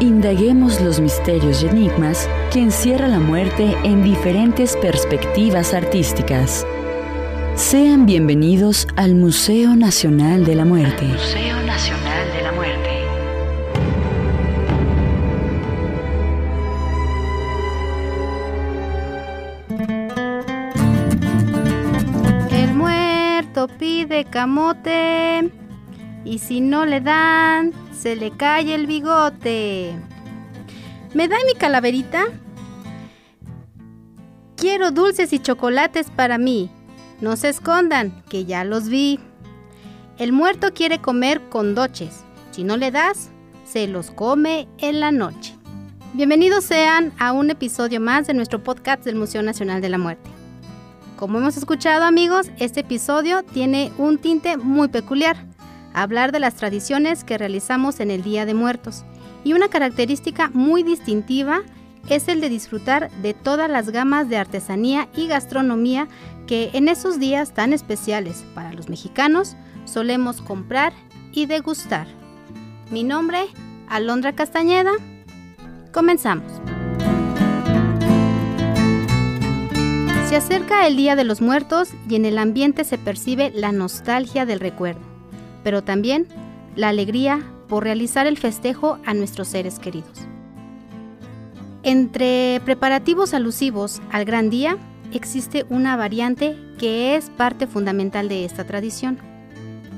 Indaguemos los misterios y enigmas que encierra la muerte en diferentes perspectivas artísticas. Sean bienvenidos al Museo Nacional de la Muerte. Museo Nacional de la Muerte. El muerto pide camote y si no le dan, se le cae el bigote. ¿Me da mi calaverita? Quiero dulces y chocolates para mí. No se escondan, que ya los vi. El muerto quiere comer con doches. Si no le das, se los come en la noche. Bienvenidos sean a un episodio más de nuestro podcast del Museo Nacional de la Muerte. Como hemos escuchado amigos, este episodio tiene un tinte muy peculiar hablar de las tradiciones que realizamos en el Día de Muertos. Y una característica muy distintiva es el de disfrutar de todas las gamas de artesanía y gastronomía que en esos días tan especiales para los mexicanos solemos comprar y degustar. Mi nombre, Alondra Castañeda. Comenzamos. Se acerca el Día de los Muertos y en el ambiente se percibe la nostalgia del recuerdo pero también la alegría por realizar el festejo a nuestros seres queridos. Entre preparativos alusivos al gran día existe una variante que es parte fundamental de esta tradición.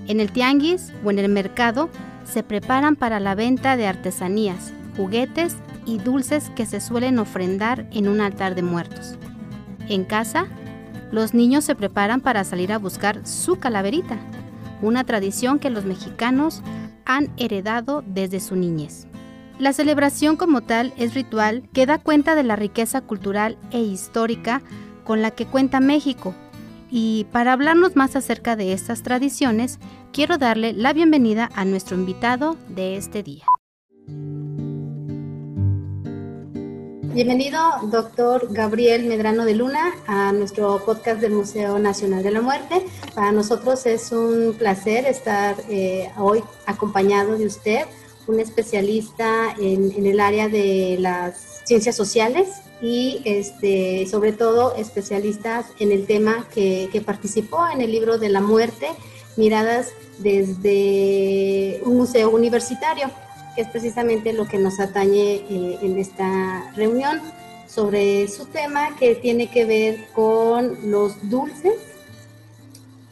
En el tianguis o en el mercado se preparan para la venta de artesanías, juguetes y dulces que se suelen ofrendar en un altar de muertos. En casa, los niños se preparan para salir a buscar su calaverita una tradición que los mexicanos han heredado desde su niñez. La celebración como tal es ritual que da cuenta de la riqueza cultural e histórica con la que cuenta México. Y para hablarnos más acerca de estas tradiciones, quiero darle la bienvenida a nuestro invitado de este día. Bienvenido, doctor Gabriel Medrano de Luna, a nuestro podcast del Museo Nacional de la Muerte. Para nosotros es un placer estar eh, hoy acompañado de usted, un especialista en, el área de las ciencias sociales y este, sobre todo especialistas en el tema que, que participó en el libro de la muerte, miradas desde un museo universitario que es precisamente lo que nos atañe eh, en esta reunión, sobre su tema que tiene que ver con los dulces,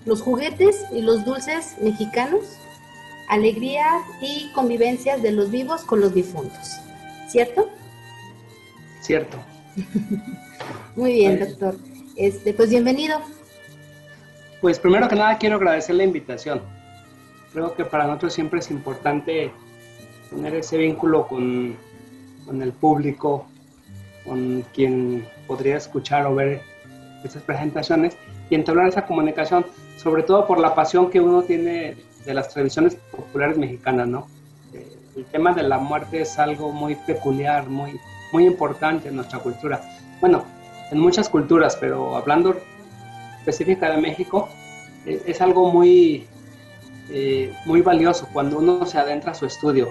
los juguetes y los dulces mexicanos, alegrías y convivencias de los vivos con los difuntos. ¿Cierto? Cierto. Muy bien, doctor. Este, pues bienvenido. Pues primero que nada quiero agradecer la invitación. Creo que para nosotros siempre es importante tener ese vínculo con, con el público, con quien podría escuchar o ver esas presentaciones y entablar esa comunicación, sobre todo por la pasión que uno tiene de las tradiciones populares mexicanas, ¿no? Eh, el tema de la muerte es algo muy peculiar, muy, muy importante en nuestra cultura. Bueno, en muchas culturas, pero hablando específica de México, es, es algo muy, eh, muy valioso cuando uno se adentra a su estudio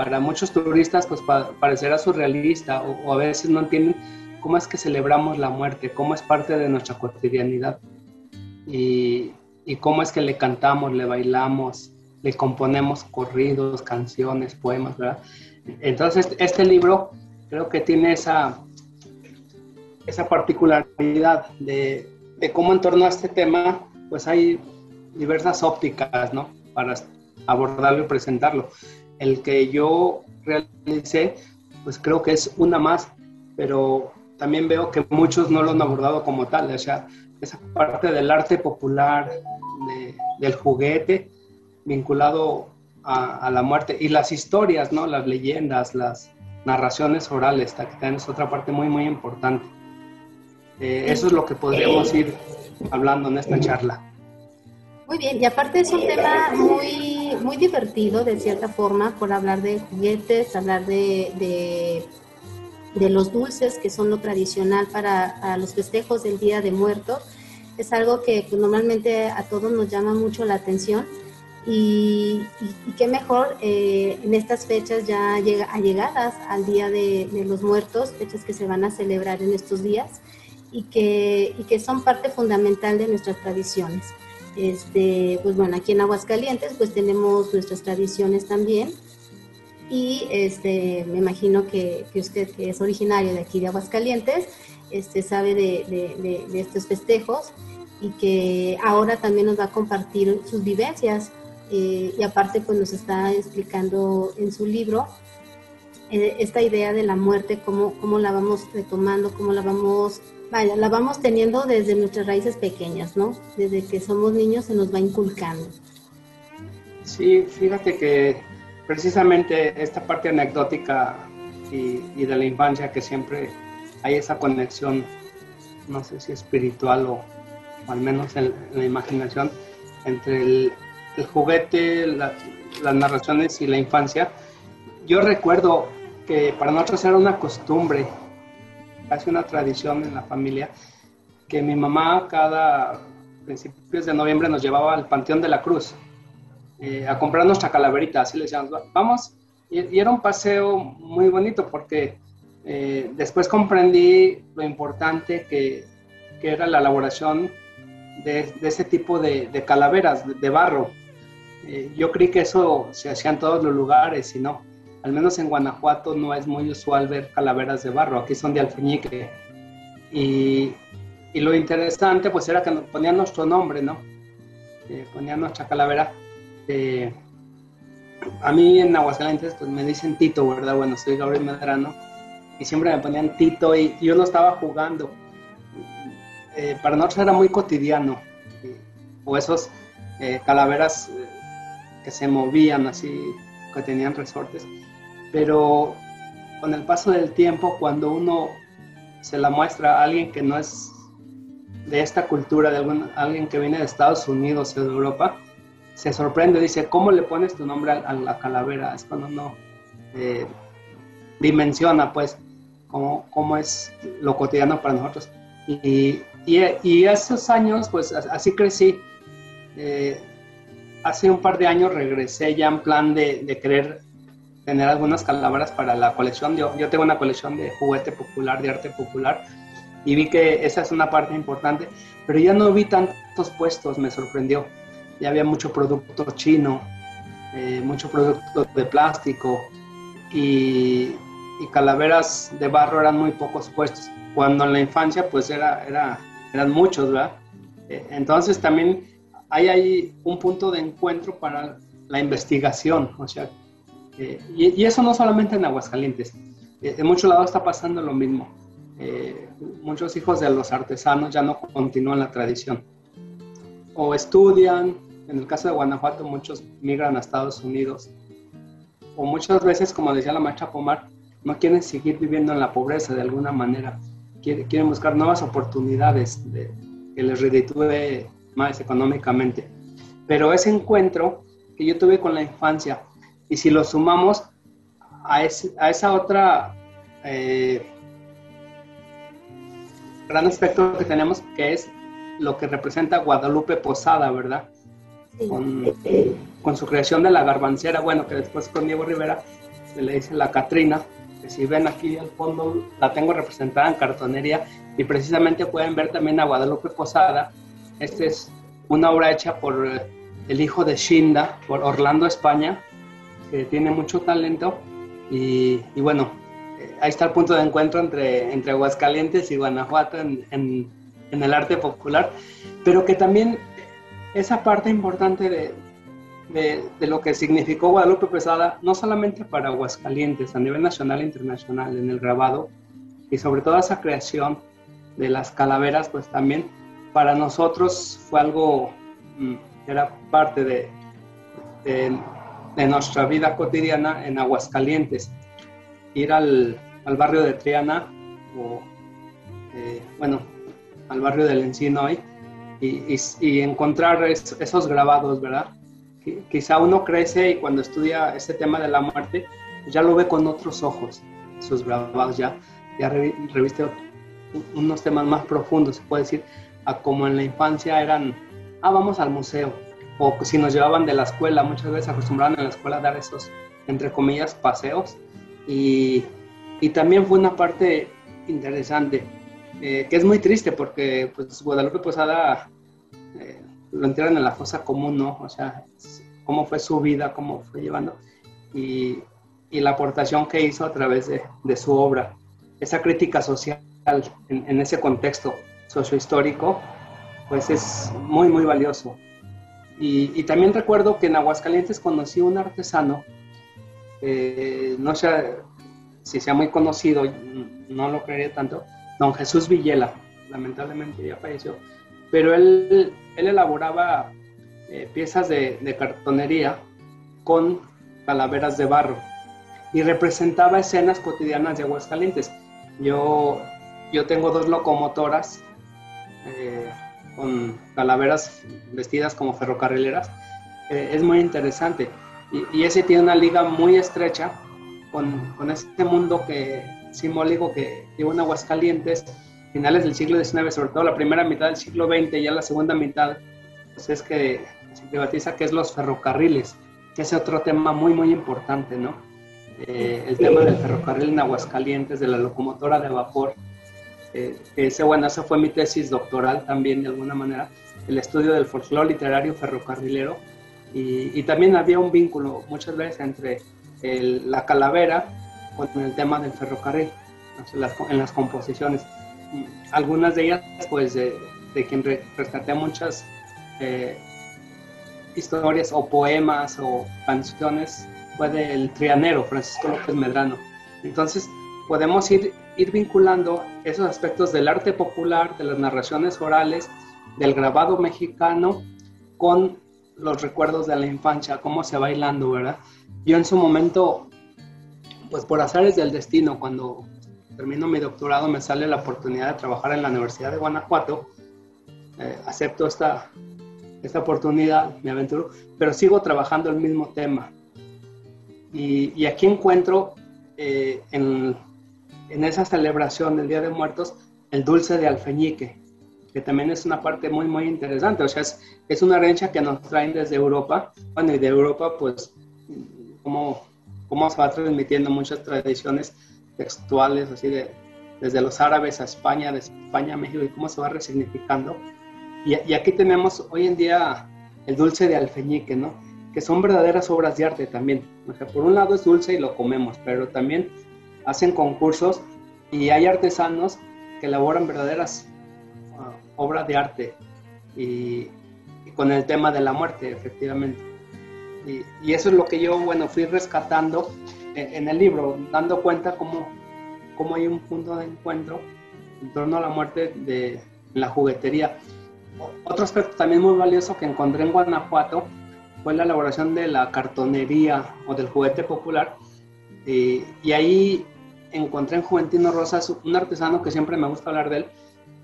para muchos turistas pues parecerá surrealista o, a veces no entienden cómo es que celebramos la muerte, cómo es parte de nuestra cotidianidad y, y cómo es que le cantamos, le bailamos, le componemos corridos, canciones, poemas, ¿verdad? Entonces este libro creo que tiene esa, esa particularidad de, de cómo en torno a este tema pues hay diversas ópticas, ¿no? Para abordarlo y presentarlo el que yo realicé, pues creo que es una más, pero también veo que muchos no lo han abordado como tal, o sea, esa parte del arte popular, del juguete, vinculado a, la muerte, y las historias, ¿no? Las leyendas, las narraciones orales, que también es otra parte muy, muy importante. Eh, eso es lo que podríamos ir hablando en esta charla. Muy bien, y aparte es un tema muy, muy divertido de cierta forma por hablar de juguetes, hablar de, de, los dulces que son lo tradicional para, los festejos del Día de Muertos. Es algo que pues, normalmente a todos nos llama mucho la atención Y, qué mejor eh, en estas fechas ya llega, allegadas al Día de, los Muertos, fechas que se van a celebrar en estos días y que, y que son parte fundamental de nuestras tradiciones. Este, pues bueno, aquí en Aguascalientes pues tenemos nuestras tradiciones también. Y este, me imagino que, que usted que es originario de aquí de Aguascalientes este, sabe de, de, estos festejos y que ahora también nos va a compartir sus vivencias. Eh, y aparte pues nos está explicando en su libro eh, esta idea de la muerte, cómo, cómo la vamos retomando, cómo la vamos, vaya, la vamos teniendo desde nuestras raíces pequeñas, ¿no? Desde que somos niños se nos va inculcando. Sí, fíjate que precisamente esta parte anecdótica y, de la infancia que siempre hay esa conexión, no sé si espiritual o, al menos en la imaginación, entre el juguete, las narraciones y la infancia, yo recuerdo que para nosotros era una costumbre, casi una tradición en la familia, que mi mamá cada principios de noviembre nos llevaba al Panteón de la Cruz eh, a comprar nuestra calaverita, así le decíamos, vamos, y, era un paseo muy bonito porque eh, después comprendí lo importante que, que, era la elaboración de, ese tipo de, de calaveras de, de barro. Eh, yo creí que eso se hacía en todos los lugares y no. Al menos en Guanajuato no es muy usual ver calaveras de barro, aquí son de alfeñique. Y, y lo interesante pues era que nos ponían nuestro nombre, ¿no? Eh, ponían nuestra calavera. Eh, a mí en Aguascalientes pues me dicen Tito, ¿verdad? Bueno, soy Gabriel Medrano y siempre me ponían Tito y yo no estaba jugando. para nosotros era muy cotidiano. o esos calaveras que se movían así, que tenían resortes. Pero con el paso del tiempo, cuando uno se la muestra a alguien que no es de esta cultura, de algún, alguien que viene de Estados Unidos o de Europa, se sorprende, dice, ¿cómo le pones tu nombre a, la calavera? Es cuando uno eh, dimensiona, pues, cómo, cómo, es lo cotidiano para nosotros. Y, y, esos años, pues, así crecí. Eh, hace un par de años regresé ya en plan de, de querer tener algunas calaveras para la colección. Yo, yo tengo una colección de juguete popular, de arte popular, y vi que esa es una parte importante, pero ya no vi tantos puestos, me sorprendió. Ya había mucho producto chino, eh, mucho producto de plástico y, y, calaveras de barro eran muy pocos puestos. Cuando en la infancia pues era, era, eran muchos, ¿verdad? Eh, entonces también hay ahí un punto de encuentro para la investigación, o sea, eh, y, eso no solamente en Aguascalientes, eh, en muchos lados está pasando lo mismo. Eh, muchos hijos de los artesanos ya no continúan la tradición. O estudian, en el caso de Guanajuato muchos migran a Estados Unidos, o muchas veces, como decía la maestra Pomar, no quieren seguir viviendo en la pobreza de alguna manera, quieren, buscar nuevas oportunidades de, que les reditúe más económicamente. Pero ese encuentro que yo tuve con la infancia, y si lo sumamos a, a esa otra eh, gran aspecto que tenemos, que es lo que representa Guadalupe Posada, ¿verdad? Con, con, su creación de la garbancera, bueno, que después con Diego Rivera se le dice la Catrina, que si ven aquí al fondo la tengo representada en cartonería y precisamente pueden ver también a Guadalupe Posada, esta es una obra hecha por el hijo de Shinda, por Orlando España, que tiene mucho talento. Y, bueno, eh, ahí está el punto de encuentro entre, entre Aguascalientes y Guanajuato en, en, el arte popular, pero que también esa parte importante de, de, lo que significó Guadalupe Pesada, no solamente para Aguascalientes, a nivel nacional e internacional, en el grabado, y sobre todo esa creación de las calaveras, pues también para nosotros fue algo, mm, era parte de, nuestra vida cotidiana en Aguascalientes. Ir al, al barrio de Triana o, eh, bueno, al barrio del Encino hoy y, y, encontrar esos grabados, ¿verdad? Quizá uno crece y cuando estudia este tema de la muerte, ya lo ve con otros ojos, esos grabados ya, ya reviste unos temas más profundos, se puede decir, a como en la infancia eran, ah, vamos al museo, o si nos llevaban de la escuela, muchas veces acostumbraban en la escuela a dar esos, entre comillas, paseos. Y, y también fue una parte interesante, eh, que es muy triste porque pues, Guadalupe Posada eh, lo entierran en la fosa común, ¿no? O sea, cómo fue su vida, cómo fue llevando y, y la aportación que hizo a través de, de su obra. Esa crítica social en, en ese contexto sociohistórico, pues es muy, muy valioso. Y, también recuerdo que en Aguascalientes conocí un artesano, eh, no sé si sea muy conocido, no lo creería tanto, don Jesús Villela, lamentablemente ya falleció, pero él, él elaboraba eh, piezas de, de, cartonería con calaveras de barro y representaba escenas cotidianas de Aguascalientes. Yo, yo tengo dos locomotoras. Eh, con calaveras vestidas como ferrocarrileras, eh, es muy interesante. Y, ese tiene una liga muy estrecha con, con este mundo que, simbólico que lleva en Aguascalientes, finales del siglo XIX, sobre todo la primera mitad del siglo XX y ya la segunda mitad, pues es que se privatiza, que es los ferrocarriles, que es otro tema muy, muy importante, ¿no? Eh, el tema del ferrocarril en Aguascalientes, de la locomotora de vapor, eh, ese, bueno, esa fue mi tesis doctoral también de alguna manera, el estudio del folclore literario ferrocarrilero y, también había un vínculo muchas veces entre la calavera con el tema del ferrocarril en las composiciones. Algunas de ellas, pues, de, quien rescaté muchas eh, historias o poemas o canciones, fue del trianero Francisco López Medrano. Entonces, podemos ir ir vinculando esos aspectos del arte popular, de las narraciones orales, del grabado mexicano, con los recuerdos de la infancia, cómo se va bailando, ¿verdad? Yo en su momento, pues por azares del destino, cuando termino mi doctorado, me sale la oportunidad de trabajar en la Universidad de Guanajuato, eh, acepto esta, esta oportunidad, me aventuro, pero sigo trabajando el mismo tema. Y, y aquí encuentro eh, en en esa celebración del Día de Muertos el dulce de alfeñique, que también es una parte muy, muy interesante. O sea, es, es una herencia que nos traen desde Europa. Bueno, y de Europa, pues, cómo, cómo se va transmitiendo muchas tradiciones textuales, así de, desde los árabes a España, de España a México, y cómo se va resignificando. Y, y aquí tenemos hoy en día el dulce de alfeñique, ¿no? Que son verdaderas obras de arte también. O sea, por un lado es dulce y lo comemos, pero también hacen concursos y hay artesanos que elaboran verdaderas uh, obras de arte y, con el tema de la muerte, efectivamente. Y, eso es lo que yo, bueno, fui rescatando en, el libro, dando cuenta cómo, cómo, hay un punto de encuentro en torno a la muerte de la juguetería. Otro aspecto también muy valioso que encontré en Guanajuato fue la elaboración de la cartonería o del juguete popular. y ahí encontré en Juventino Rosas un artesano que siempre me gusta hablar de él,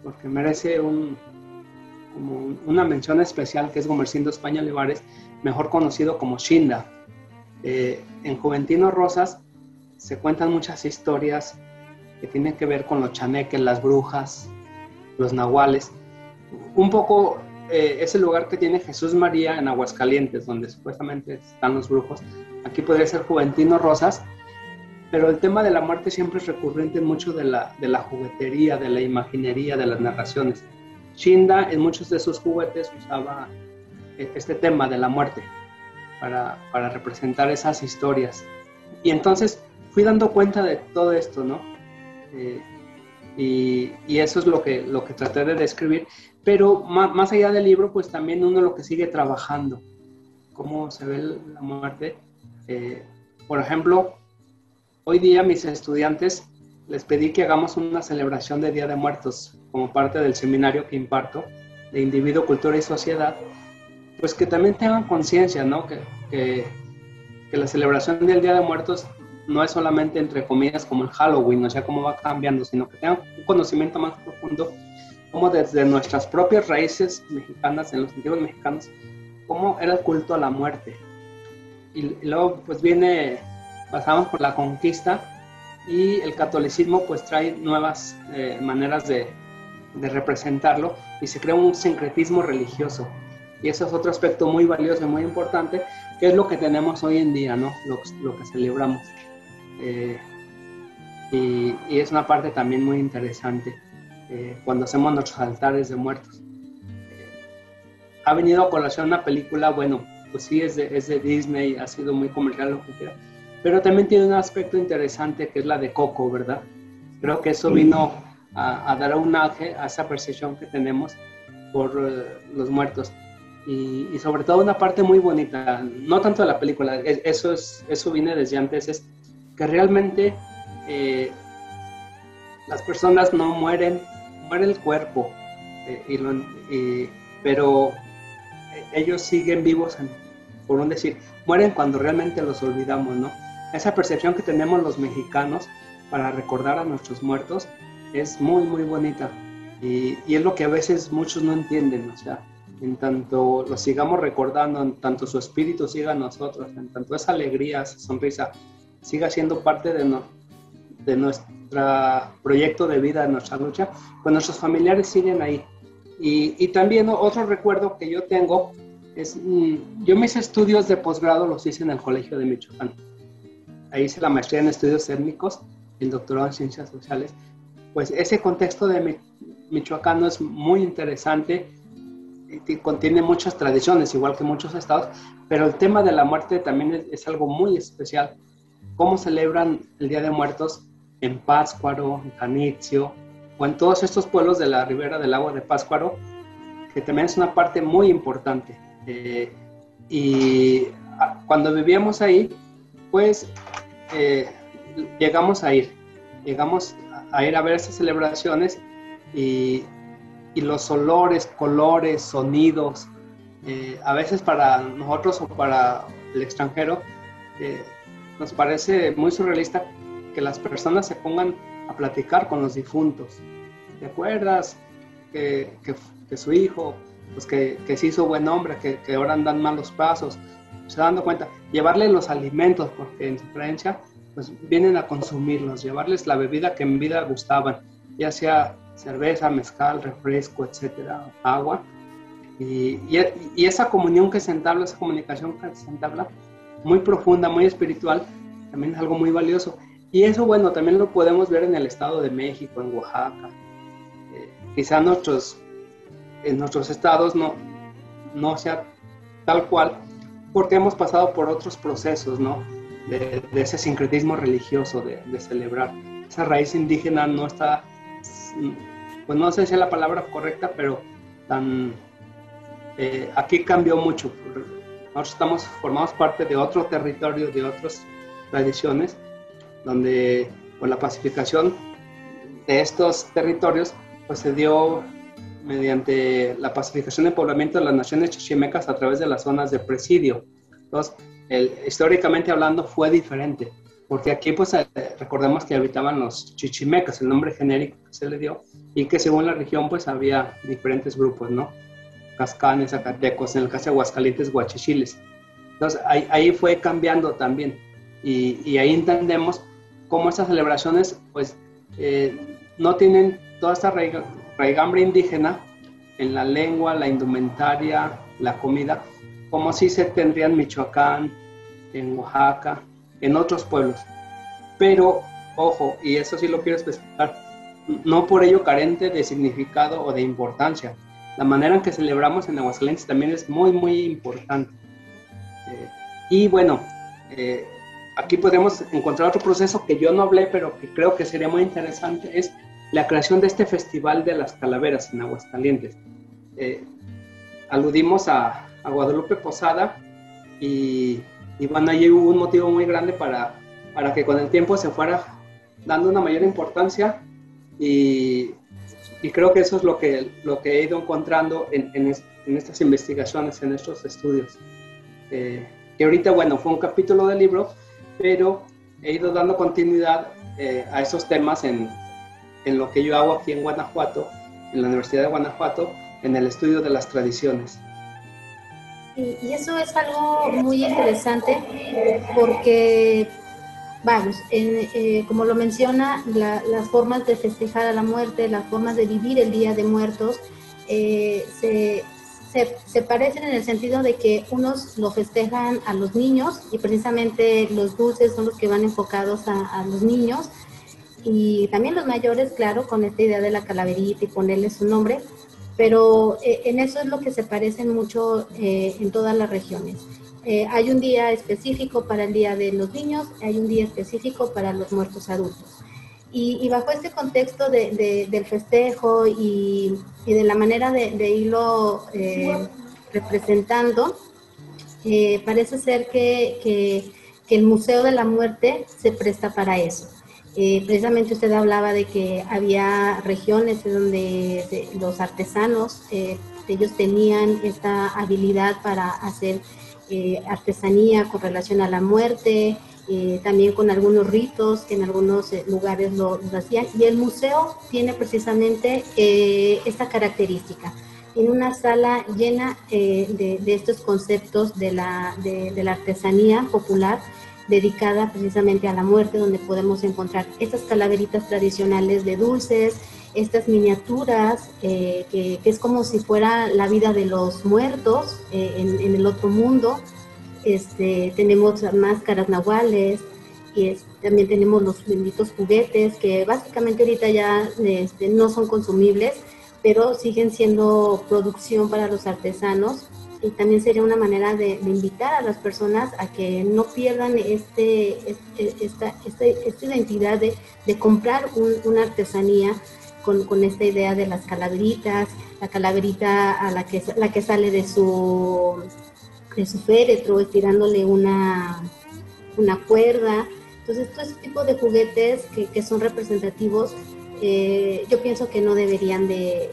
porque merece un, una mención especial, que es Gomercindo España Olivares, mejor conocido como Shinda. Eh, en Juventino Rosas se cuentan muchas historias que tienen que ver con los chaneques, las brujas, los nahuales. Un poco eh, es lugar que tiene Jesús María en Aguascalientes, donde supuestamente están los brujos. Aquí podría ser Juventino Rosas, pero el tema de la muerte siempre es recurrente en mucho de la, de la juguetería, de la imaginería, de las narraciones. Shinda en muchos de sus juguetes usaba este tema de la muerte para, para representar esas historias. Y entonces fui dando cuenta de todo esto, ¿no? Eh, y, y, eso es lo que, lo que traté de describir. Pero más, más, allá del libro, pues también uno lo que sigue trabajando, cómo se ve la muerte. Eh, por ejemplo, Hoy día mis estudiantes les pedí que hagamos una celebración de Día de Muertos como parte del seminario que imparto de individuo, cultura y sociedad, pues que también tengan conciencia, ¿no? Que, que, la celebración del Día de Muertos no es solamente entre comillas como el Halloween, o sea, cómo va cambiando, sino que tengan un conocimiento más profundo, como desde nuestras propias raíces mexicanas, en los antiguos mexicanos, cómo era el culto a la muerte. Y, y luego pues viene pasamos por la conquista y el catolicismo pues trae nuevas eh, maneras de, de, representarlo y se crea un sincretismo religioso. Y ese es otro aspecto muy valioso y muy importante, que es lo que tenemos hoy en día, ¿no? Lo, lo que celebramos. Eh, y, y, es una parte también muy interesante eh, cuando hacemos nuestros altares de muertos. Eh, ha venido a colación una película, bueno, pues sí, es de, es de Disney, ha sido muy comercial, lo que quiera, pero también tiene un aspecto interesante que es la de Coco, ¿verdad? Creo que eso vino a, a dar un auge a esa percepción que tenemos por los muertos y, sobre todo una parte muy bonita, no tanto de la película, eso, es, eso viene desde antes, es que realmente eh, las personas no mueren, muere el cuerpo, eh, pero ellos siguen vivos, por un decir, mueren cuando realmente los olvidamos, ¿no? Esa percepción que tenemos los mexicanos para recordar a nuestros muertos es muy, muy bonita. Y, y es lo que a veces muchos no entienden, o sea, en tanto lo sigamos recordando, en tanto su espíritu siga a nosotros, en tanto esa alegría, esa sonrisa siga siendo parte de, no, de nuestro proyecto de vida, de nuestra lucha, pues nuestros familiares siguen ahí. Y, y también otro recuerdo que yo tengo es, mm, yo mis estudios de posgrado los hice en el Colegio de Michoacán. Ahí hice la maestría en estudios étnicos, el doctorado en ciencias sociales. Pues ese contexto de Michoacán es muy interesante contiene muchas tradiciones, igual que muchos estados, pero el tema de la muerte también es, algo muy especial. ¿Cómo celebran el Día de Muertos en Pátzcuaro, en Canitzio, o en todos estos pueblos de la ribera del agua de Pátzcuaro, que también es una parte muy importante. Eh, y cuando vivíamos ahí, pues eh, llegamos a ir, llegamos a ir a ver esas celebraciones y y los olores, colores, sonidos, eh, a veces para nosotros o para el extranjero, eh, nos parece muy surrealista que las personas se pongan a platicar con los difuntos. ¿Te acuerdas que, que, su hijo, pues que, que, se hizo buen hombre, que, que ahora andan malos pasos? Se dando cuenta, llevarle los alimentos, porque en su creencia, pues vienen a consumirlos, llevarles la bebida que en vida gustaban, ya sea cerveza, mezcal, refresco, etcétera, agua. Y, y, esa comunión que se entabla, esa comunicación que se entabla, muy profunda, muy espiritual, también es algo muy valioso. Y eso, bueno, también lo podemos ver en el Estado de México, en Oaxaca. Eh, quizá nuestros, en nuestros estados no, no sea tal cual, porque hemos pasado por otros procesos, ¿no? De, ese sincretismo religioso, de, de celebrar. Esa raíz indígena no está pues no sé si es la palabra correcta, pero tan, eh, aquí cambió mucho. Nosotros estamos formamos parte de otro territorio, de otras tradiciones, donde con la pacificación de estos territorios, pues se dio mediante la pacificación y poblamiento de las naciones chichimecas a través de las zonas de presidio. Entonces, históricamente hablando, fue diferente porque aquí pues eh, recordemos que habitaban los chichimecas, el nombre genérico que se le dio, y que según la región pues había diferentes grupos, ¿no? Cascanes, Zacatecos, en el caso de Aguascalientes, Guachichiles. Entonces ahí, ahí fue cambiando también, y, y, ahí entendemos cómo estas celebraciones pues eh, no tienen toda esta raigambre indígena en la lengua, la indumentaria, la comida, como si se tendría en Michoacán, en Oaxaca, en otros pueblos. Pero, ojo, y eso sí lo quiero especificar, no por ello carente de significado o de importancia. La manera en que celebramos en Aguascalientes también es muy, muy importante. Eh, y bueno, eh, aquí podemos encontrar otro proceso que yo no hablé, pero que creo que sería muy interesante, es la creación de este Festival de las Calaveras en Aguascalientes. Eh, aludimos a, a Guadalupe Posada y y bueno, ahí hubo un motivo muy grande para, para que con el tiempo se fuera dando una mayor importancia y, y creo que eso es lo que, lo que he ido encontrando en, en, estas investigaciones, en estos estudios. Eh, que ahorita, bueno, fue un capítulo del libro, pero he ido dando continuidad eh, a esos temas en, en lo que yo hago aquí en Guanajuato, en la Universidad de Guanajuato, en el estudio de las tradiciones. Y, eso es algo muy interesante porque, vamos, eh, como lo menciona, las formas de festejar a la muerte, las formas de vivir el Día de Muertos, eh, se, se, parecen en el sentido de que unos lo festejan a los niños y precisamente los dulces son los que van enfocados a, los niños y también los mayores, claro, con esta idea de la calaverita y ponerle su nombre, pero eh, en eso es lo que se parecen mucho eh, en todas las regiones. Eh, hay un día específico para el Día de los Niños, hay un día específico para los muertos adultos. Y, bajo este contexto del festejo y, de la manera de, irlo eh, representando, eh, parece ser que, el Museo de la Muerte se presta para eso. Eh, precisamente usted hablaba de que había regiones donde los artesanos, ellos tenían esta habilidad para hacer artesanía con relación a la muerte, eh, también con algunos ritos que en algunos eh, lugares lo, hacían. Y el museo tiene precisamente eh, esta característica. Tiene una sala llena de, estos conceptos de la, de, la artesanía popular dedicada precisamente a la muerte, donde podemos encontrar estas calaveritas tradicionales de dulces, estas miniaturas, que, es como si fuera la vida de los muertos en, en, el otro mundo, este, tenemos máscaras nahuales y también tenemos los benditos juguetes que básicamente ahorita ya este, no son consumibles, pero siguen siendo producción para los artesanos y también sería una manera de, invitar a las personas a que no pierdan este, este esta, esta, identidad de, comprar una artesanía con, con, esta idea de las calaveritas, la calaverita a la que, la que sale de su de su féretro, estirándole una, una cuerda. Entonces, todo ese tipo de juguetes que, son representativos, eh, yo pienso que no deberían de,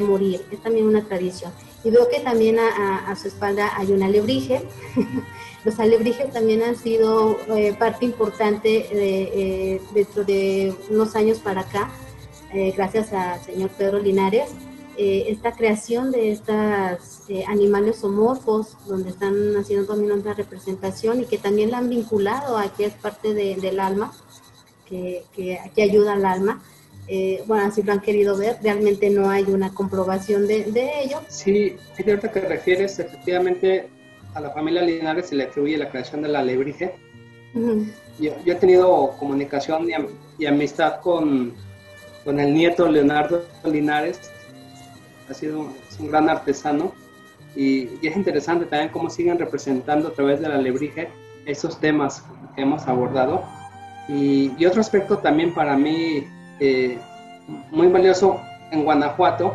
morir. Es también una tradición. Y veo que también a, su espalda hay un alebrije. Los alebrijes también han sido eh, parte importante eh, dentro de unos años para acá, gracias al señor Pedro Linares, eh, esta creación de estos eh, animales homorfos, donde están haciendo también otra representación y que también la han vinculado a que es parte del alma, que, que, ayuda al alma. Eh, bueno, así lo han querido ver, realmente no hay una comprobación de, ello. Sí, es cierto que refieres efectivamente a la familia Linares se le atribuye la creación de la alebrije. yo, he tenido comunicación y, amistad con, con el nieto Leonardo Linares, ha sido un gran artesano y, es interesante también cómo siguen representando a través de la lebrige esos temas que hemos abordado. Y, otro aspecto también para mí eh, muy valioso en Guanajuato,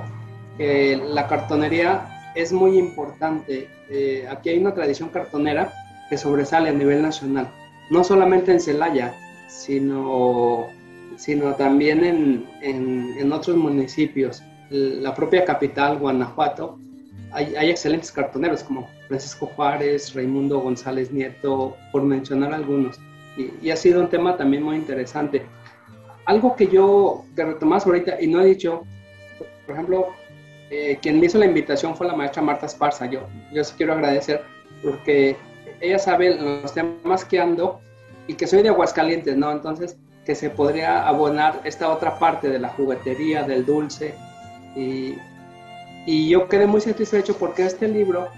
la cartonería es muy importante. Eh, aquí hay una tradición cartonera que sobresale a nivel nacional, no solamente en Celaya, sino, sino también en, en, en otros municipios la propia capital, Guanajuato, hay, excelentes cartoneros como Francisco Juárez, Raimundo González Nieto, por mencionar algunos. Y, ha sido un tema también muy interesante. Algo que yo te retomas ahorita y no he dicho, por ejemplo, eh, quien me hizo la invitación fue la maestra Marta Esparza. Yo, yo sí quiero agradecer porque ella sabe los temas que ando y que soy de Aguascalientes, ¿no? Entonces, que se podría abonar esta otra parte de la juguetería, del dulce, y, yo quedé muy satisfecho porque este libro,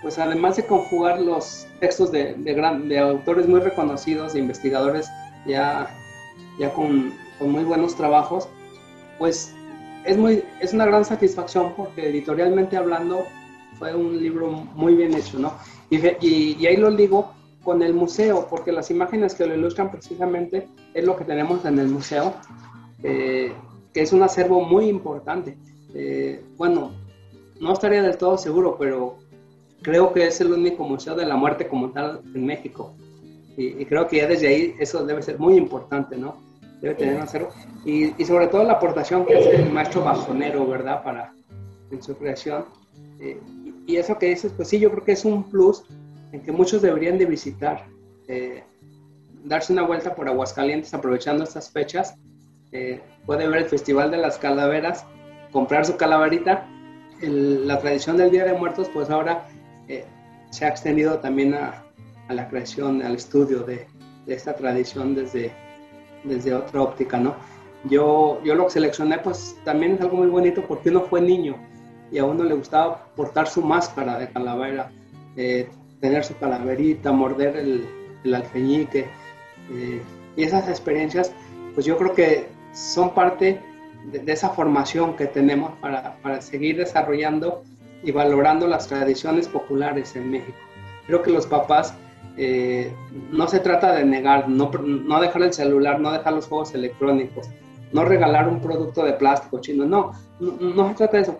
pues además de conjugar los textos de, de, autores muy reconocidos, de investigadores ya, ya con, con, muy buenos trabajos, pues es, muy, es una gran satisfacción porque editorialmente hablando fue un libro muy bien hecho, ¿no? Y, y, ahí lo digo con el museo, porque las imágenes que lo ilustran precisamente es lo que tenemos en el museo, eh, que es un acervo muy importante. Eh, bueno, no estaría del todo seguro, pero creo que es el único museo de la muerte como tal en México. Y, creo que ya desde ahí eso debe ser muy importante, ¿no? Debe tener acero. Y, y, sobre todo la aportación que hace el maestro bajonero, ¿verdad? Para, en su creación. Eh, y, eso que dices, pues sí, yo creo que es un plus en que muchos deberían de visitar. Eh, darse una vuelta por Aguascalientes aprovechando estas fechas. puede ver el Festival de las Calaveras comprar su calaverita. la tradición del Día de Muertos, pues ahora eh, se ha extendido también a, la creación, al estudio de, esta tradición desde, desde otra óptica, ¿no? Yo, yo lo que seleccioné, pues también es algo muy bonito porque uno fue niño y a uno le gustaba portar su máscara de calavera, eh, tener su calaverita, morder el, el alfeñique. Eh, y esas experiencias, pues yo creo que son parte de, esa formación que tenemos para, para, seguir desarrollando y valorando las tradiciones populares en México. Creo que los papás eh, no se trata de negar, no, no dejar el celular, no dejar los juegos electrónicos, no regalar un producto de plástico chino, no, no, se trata de eso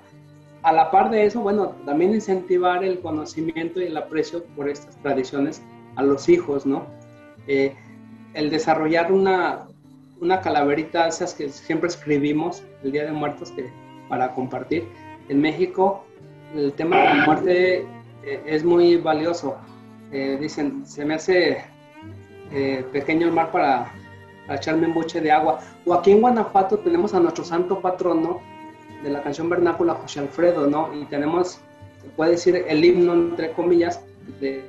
a la par de eso, bueno, también incentivar el conocimiento y el aprecio por estas tradiciones a los hijos, ¿no? Eh, el desarrollar una, una calaverita, esas que siempre escribimos el Día de Muertos que, para compartir. En México, el tema de la muerte eh, es muy valioso. Eh, dicen, se me hace pequeño el mar para, para echarme un buche de agua. O aquí en Guanajuato tenemos a nuestro santo patrono, de la canción vernácula José Alfredo, ¿no? Y tenemos, se puede decir, el himno, entre comillas, de,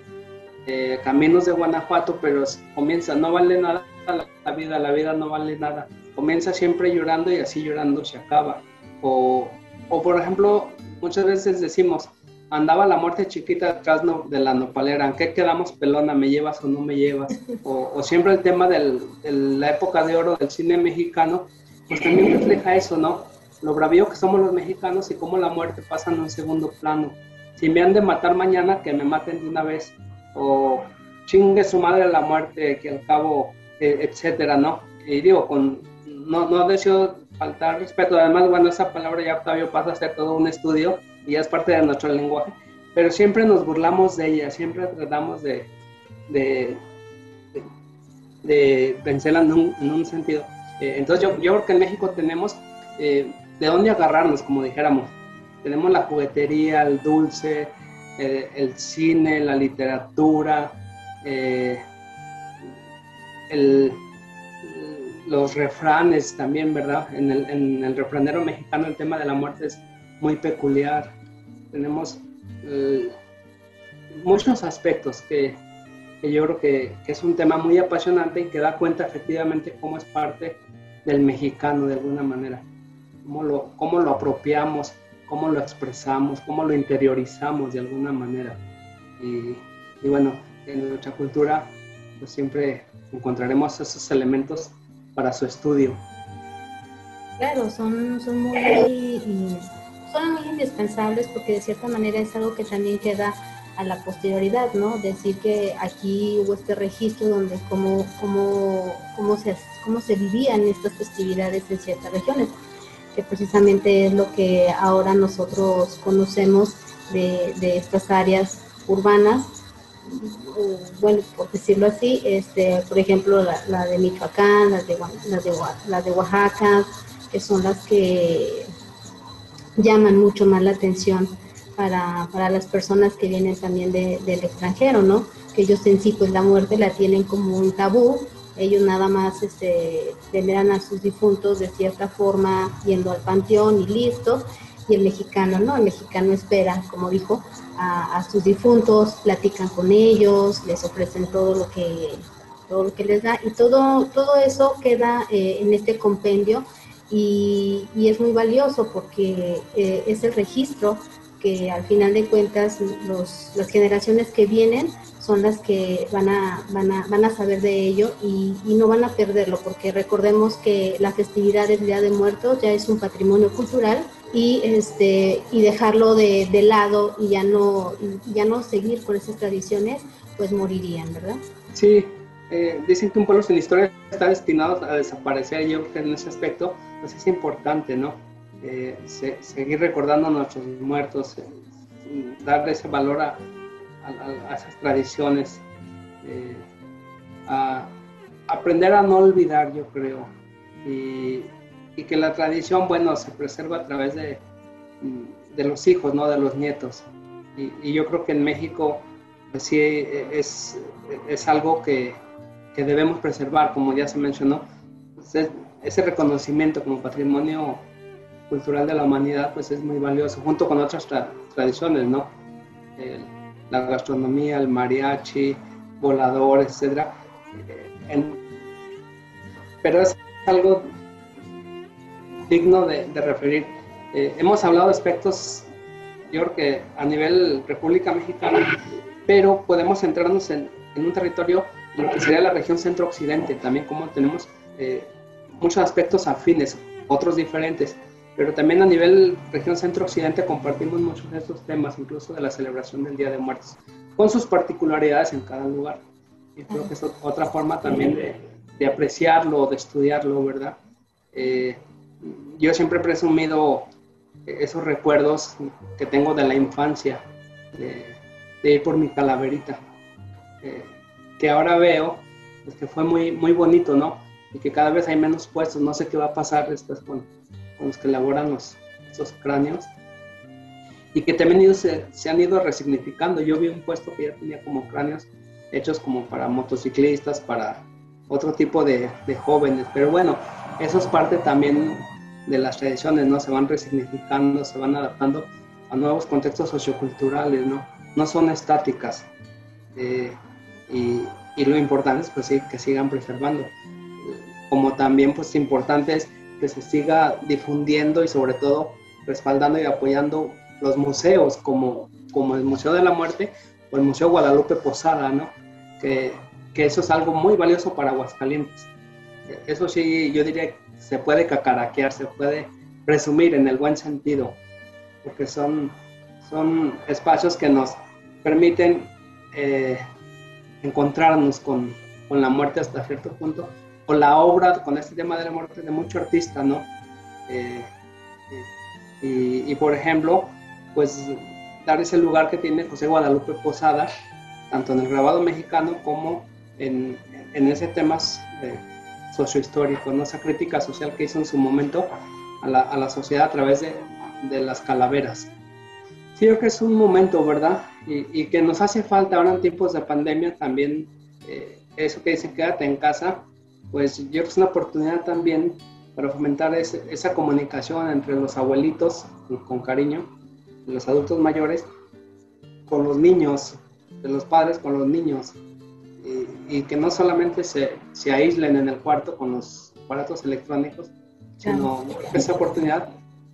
Caminos de Guanajuato, pero comienza, no vale nada la vida, la vida no vale nada. Comienza siempre llorando y así llorando se acaba. O, o por ejemplo, muchas veces decimos, andaba la muerte chiquita atrás de la nopalera, ¿en qué quedamos pelona? ¿Me llevas o no me llevas? O, o siempre el tema de la época de oro del cine mexicano, pues también refleja eso, ¿no? lo bravío que somos los mexicanos y cómo la muerte pasa en un segundo plano. Si me han de matar mañana, que me maten de una vez. O chingue su madre la muerte, que al cabo, eh, etcétera, ¿no? Y digo, con, no, no deseo faltar respeto. Además, bueno, esa palabra ya Octavio pasa a ser todo un estudio y es parte de nuestro lenguaje. Pero siempre nos burlamos de ella, siempre tratamos de, de, vencerla en un, en un sentido. Eh, entonces, yo, yo creo que en México tenemos eh, de dónde agarrarnos, como dijéramos. Tenemos la juguetería, el dulce, eh, el cine, la literatura, eh, los refranes también, ¿verdad? En el, refranero mexicano el tema de la muerte es muy peculiar. Tenemos eh, muchos aspectos que, yo creo que, es un tema muy apasionante y que da cuenta efectivamente cómo es parte del mexicano de alguna manera cómo lo, cómo lo apropiamos, cómo lo expresamos, cómo lo interiorizamos de alguna manera. Y, bueno, en nuestra cultura pues siempre encontraremos esos elementos para su estudio. Claro, son, son, muy, son muy indispensables porque de cierta manera es algo que también queda a la posterioridad, ¿no? Decir que aquí hubo este registro donde cómo, cómo, cómo, se, cómo se vivían estas festividades en ciertas regiones que precisamente es lo que ahora nosotros conocemos de, estas áreas urbanas, bueno, por decirlo así, este, por ejemplo, la, de Michoacán, las de, las, de, Oaxaca, que son las que llaman mucho más la atención para, las personas que vienen también del extranjero, ¿no? Que ellos en sí, pues la muerte la tienen como un tabú ellos nada más este, veneran a sus difuntos de cierta forma yendo al panteón y listo. Y el mexicano, ¿no? El mexicano espera, como dijo, a, sus difuntos, platican con ellos, les ofrecen todo lo que, todo lo que les da y todo, todo eso queda eh, en este compendio y, es muy valioso porque eh, es el registro que al final de cuentas los, las generaciones que vienen son las que van a, van a, van a saber de ello y, no van a perderlo, porque recordemos que la festividad del Día de Muertos ya es un patrimonio cultural y, este, y dejarlo de, de lado y ya no, ya no seguir con esas tradiciones, pues morirían, ¿verdad? Sí, eh, dicen que un pueblo sin historia está destinado a desaparecer, yo creo que en ese aspecto pues es importante, ¿no? Eh, seguir recordando a nuestros muertos, eh, darle ese valor a, a, esas tradiciones, eh, a aprender a no olvidar, yo creo, y, que la tradición, bueno, se preserva a través de, de los hijos, ¿no? De los nietos. Y, yo creo que en México pues, sí es, es algo que, que, debemos preservar, como ya se mencionó, pues, ese reconocimiento como patrimonio cultural de la humanidad pues es muy valioso, junto con otras tradiciones, ¿no? la gastronomía, el mariachi, volador, etc. Eh, pero es algo digno de, referir. Eh, hemos hablado de aspectos yo creo que a nivel República Mexicana, pero podemos centrarnos en, en un territorio, en lo que sería la región centro-occidente, también como tenemos eh, muchos aspectos afines, otros diferentes, pero también a nivel región centro-occidente compartimos muchos de estos temas, incluso de la celebración del Día de Muertos, con sus particularidades en cada lugar. Y creo que es otra forma también de, de apreciarlo, de estudiarlo, ¿verdad? Eh, yo siempre he presumido esos recuerdos que tengo de la infancia, de, ir por mi calaverita, eh, que ahora veo pues, que fue muy, muy bonito, ¿no? Y que cada vez hay menos puestos, no sé qué va a pasar después con, los que elaboran los, esos cráneos, y que también se, se, han ido resignificando. Yo vi un puesto que ya tenía como cráneos hechos como para motociclistas, para otro tipo de, de jóvenes, pero bueno, eso es parte también de las tradiciones, ¿no? Se van resignificando, se van adaptando a nuevos contextos socioculturales, ¿no? No son estáticas. Eh, y, y, lo importante es pues sí, que sigan preservando. Como también pues importante es que se siga difundiendo y sobre todo respaldando y apoyando los museos como, como el Museo de la Muerte o el Museo Guadalupe Posada, ¿no? Que, que eso es algo muy valioso para Aguascalientes. Eso sí, yo diría se puede cacaraquear, se puede presumir en el buen sentido, porque son, son espacios que nos permiten eh, encontrarnos con, con, la muerte hasta cierto punto, con la obra, con este tema de la muerte de mucho artista, ¿no? Eh, y, y, por ejemplo, pues dar ese lugar que tiene José Guadalupe Posada, tanto en el grabado mexicano como en, en ese temas de sociohistórico, ¿no? esa crítica social que hizo en su momento a la, a la sociedad a través de, de, las calaveras. Sí, creo que es un momento, ¿verdad? Y, y, que nos hace falta ahora en tiempos de pandemia también, eh, eso que dice quédate en casa, pues yo creo que es una oportunidad también para fomentar ese, esa comunicación entre los abuelitos, con cariño, los adultos mayores, con los niños, de los padres con los niños, y, que no solamente se, se, aíslen en el cuarto con los aparatos electrónicos, sino esa oportunidad,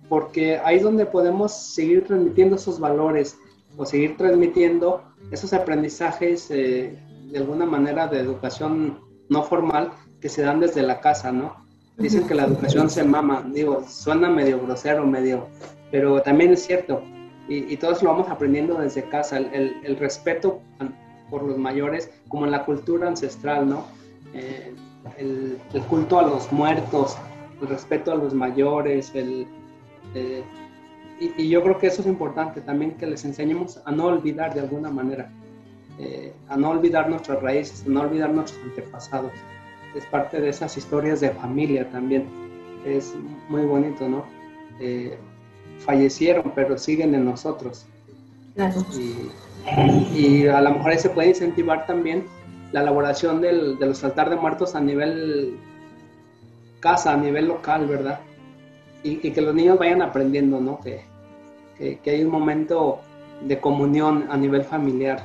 porque ahí es donde podemos seguir transmitiendo esos valores o seguir transmitiendo esos aprendizajes eh, de alguna manera de educación no formal que se dan desde la casa, ¿no? Dicen que la educación se mama, digo, suena medio grosero, medio, pero también es cierto, y, y todos lo vamos aprendiendo desde casa, el, el, respeto por los mayores, como en la cultura ancestral, ¿no? Eh, el, culto a los muertos, el respeto a los mayores, el, eh, y, y, yo creo que eso es importante también, que les enseñemos a no olvidar de alguna manera, eh, a no olvidar nuestras raíces, a no olvidar nuestros antepasados. Es parte de esas historias de familia también. Es muy bonito, ¿no? Eh, fallecieron, pero siguen en nosotros. Claro. Y, y a lo mejor ahí se puede incentivar también la elaboración del, de los altar de muertos a nivel casa, a nivel local, ¿verdad? Y, y que los niños vayan aprendiendo, ¿no? Que, que, que, hay un momento de comunión a nivel familiar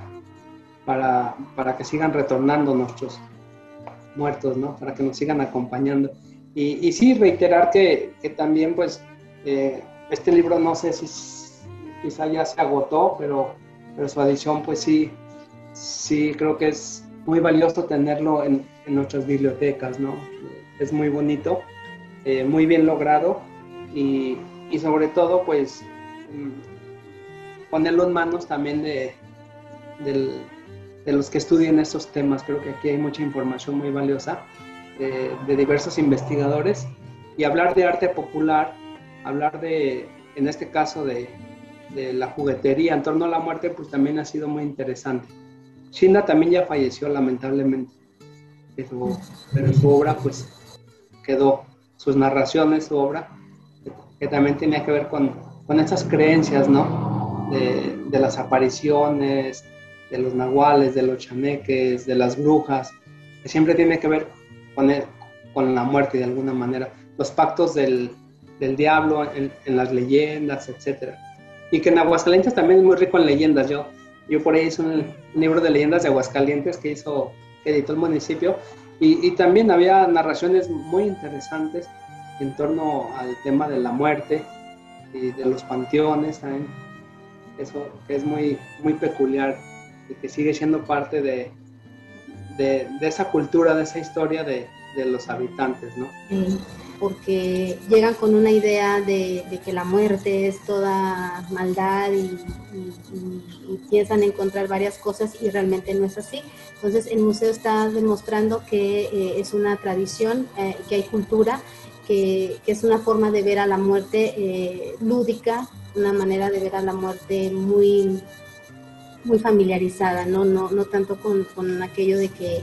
para, para, que sigan retornando nuestros muertos, ¿no? Para que nos sigan acompañando. Y, y sí, reiterar que, que también, pues, eh, este libro no sé si quizá ya se agotó, pero pero su adición pues sí, sí creo que es muy valioso tenerlo en, en nuestras bibliotecas, ¿no? Es muy bonito, eh, muy bien logrado y, y, sobre todo pues mm, ponerlo en manos también de, de, de, los que estudien estos temas. Creo que aquí hay mucha información muy valiosa de, de diversos investigadores y hablar de arte popular, hablar de, en este caso, de, la juguetería en torno a la muerte, pues también ha sido muy interesante. Shinda también ya falleció lamentablemente, pero, su obra pues quedó, sus narraciones, su obra, que también tenía que ver con, con esas creencias, ¿no? De, las apariciones, de los nahuales, de los chaneques, de las brujas, que siempre tiene que ver con, el, con la muerte de alguna manera, los pactos del, del diablo en, en las leyendas, etcétera y que en Aguascalientes también es muy rico en leyendas. Yo, yo por ahí hice un, libro de leyendas de Aguascalientes que hizo, que editó el municipio, y, y, también había narraciones muy interesantes en torno al tema de la muerte y de los panteones también. eso es muy, muy peculiar y que sigue siendo parte de, de, esa cultura, de esa historia de, de los habitantes, ¿no? porque llegan con una idea de, que la muerte es toda maldad y, piensan encontrar varias cosas y realmente no es así. Entonces el museo está demostrando que eh, es una tradición, eh, que hay cultura, que, es una forma de ver a la muerte eh, lúdica, una manera de ver a la muerte muy, muy familiarizada, ¿no? No, no tanto con, con aquello de que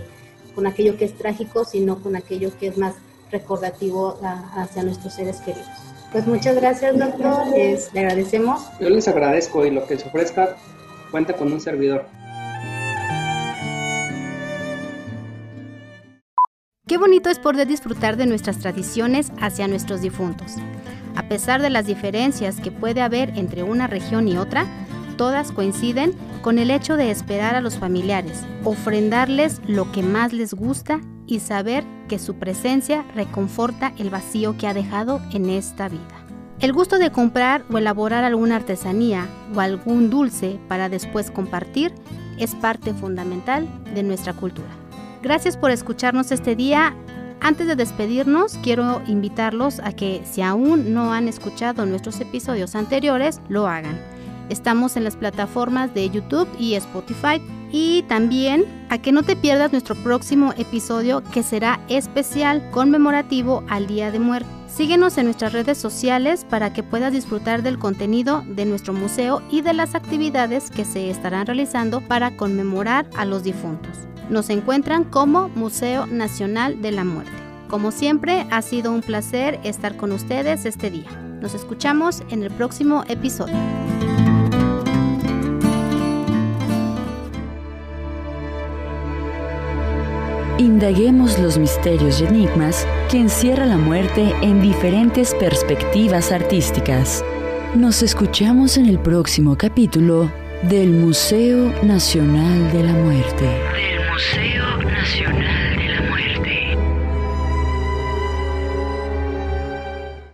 con aquello que es trágico, sino con aquello que es más recordativo hacia nuestros seres queridos. Pues muchas gracias, doctor. le agradecemos. Yo les agradezco y lo que se ofrezca cuenta con un servidor. Qué bonito es poder disfrutar de nuestras tradiciones hacia nuestros difuntos. A pesar de las diferencias que puede haber entre una región y otra, todas coinciden con el hecho de esperar a los familiares, ofrendarles lo que más les gusta y saber que su presencia reconforta el vacío que ha dejado en esta vida. El gusto de comprar o elaborar alguna artesanía o algún dulce para después compartir es parte fundamental de nuestra cultura. Gracias por escucharnos este día. Antes de despedirnos, quiero invitarlos a que si aún no han escuchado nuestros episodios anteriores, lo hagan. Estamos en las plataformas de YouTube y Spotify. Y también a que no te pierdas nuestro próximo episodio que será especial conmemorativo al Día de Muerte. Síguenos en nuestras redes sociales para que puedas disfrutar del contenido de nuestro museo y de las actividades que se estarán realizando para conmemorar a los difuntos. Nos encuentran como Museo Nacional de la Muerte. Como siempre, ha sido un placer estar con ustedes este día. Nos escuchamos en el próximo episodio. Indaguemos los misterios y enigmas que encierra la muerte en diferentes perspectivas artísticas. Nos escuchamos en el próximo capítulo del Museo Nacional de la Muerte.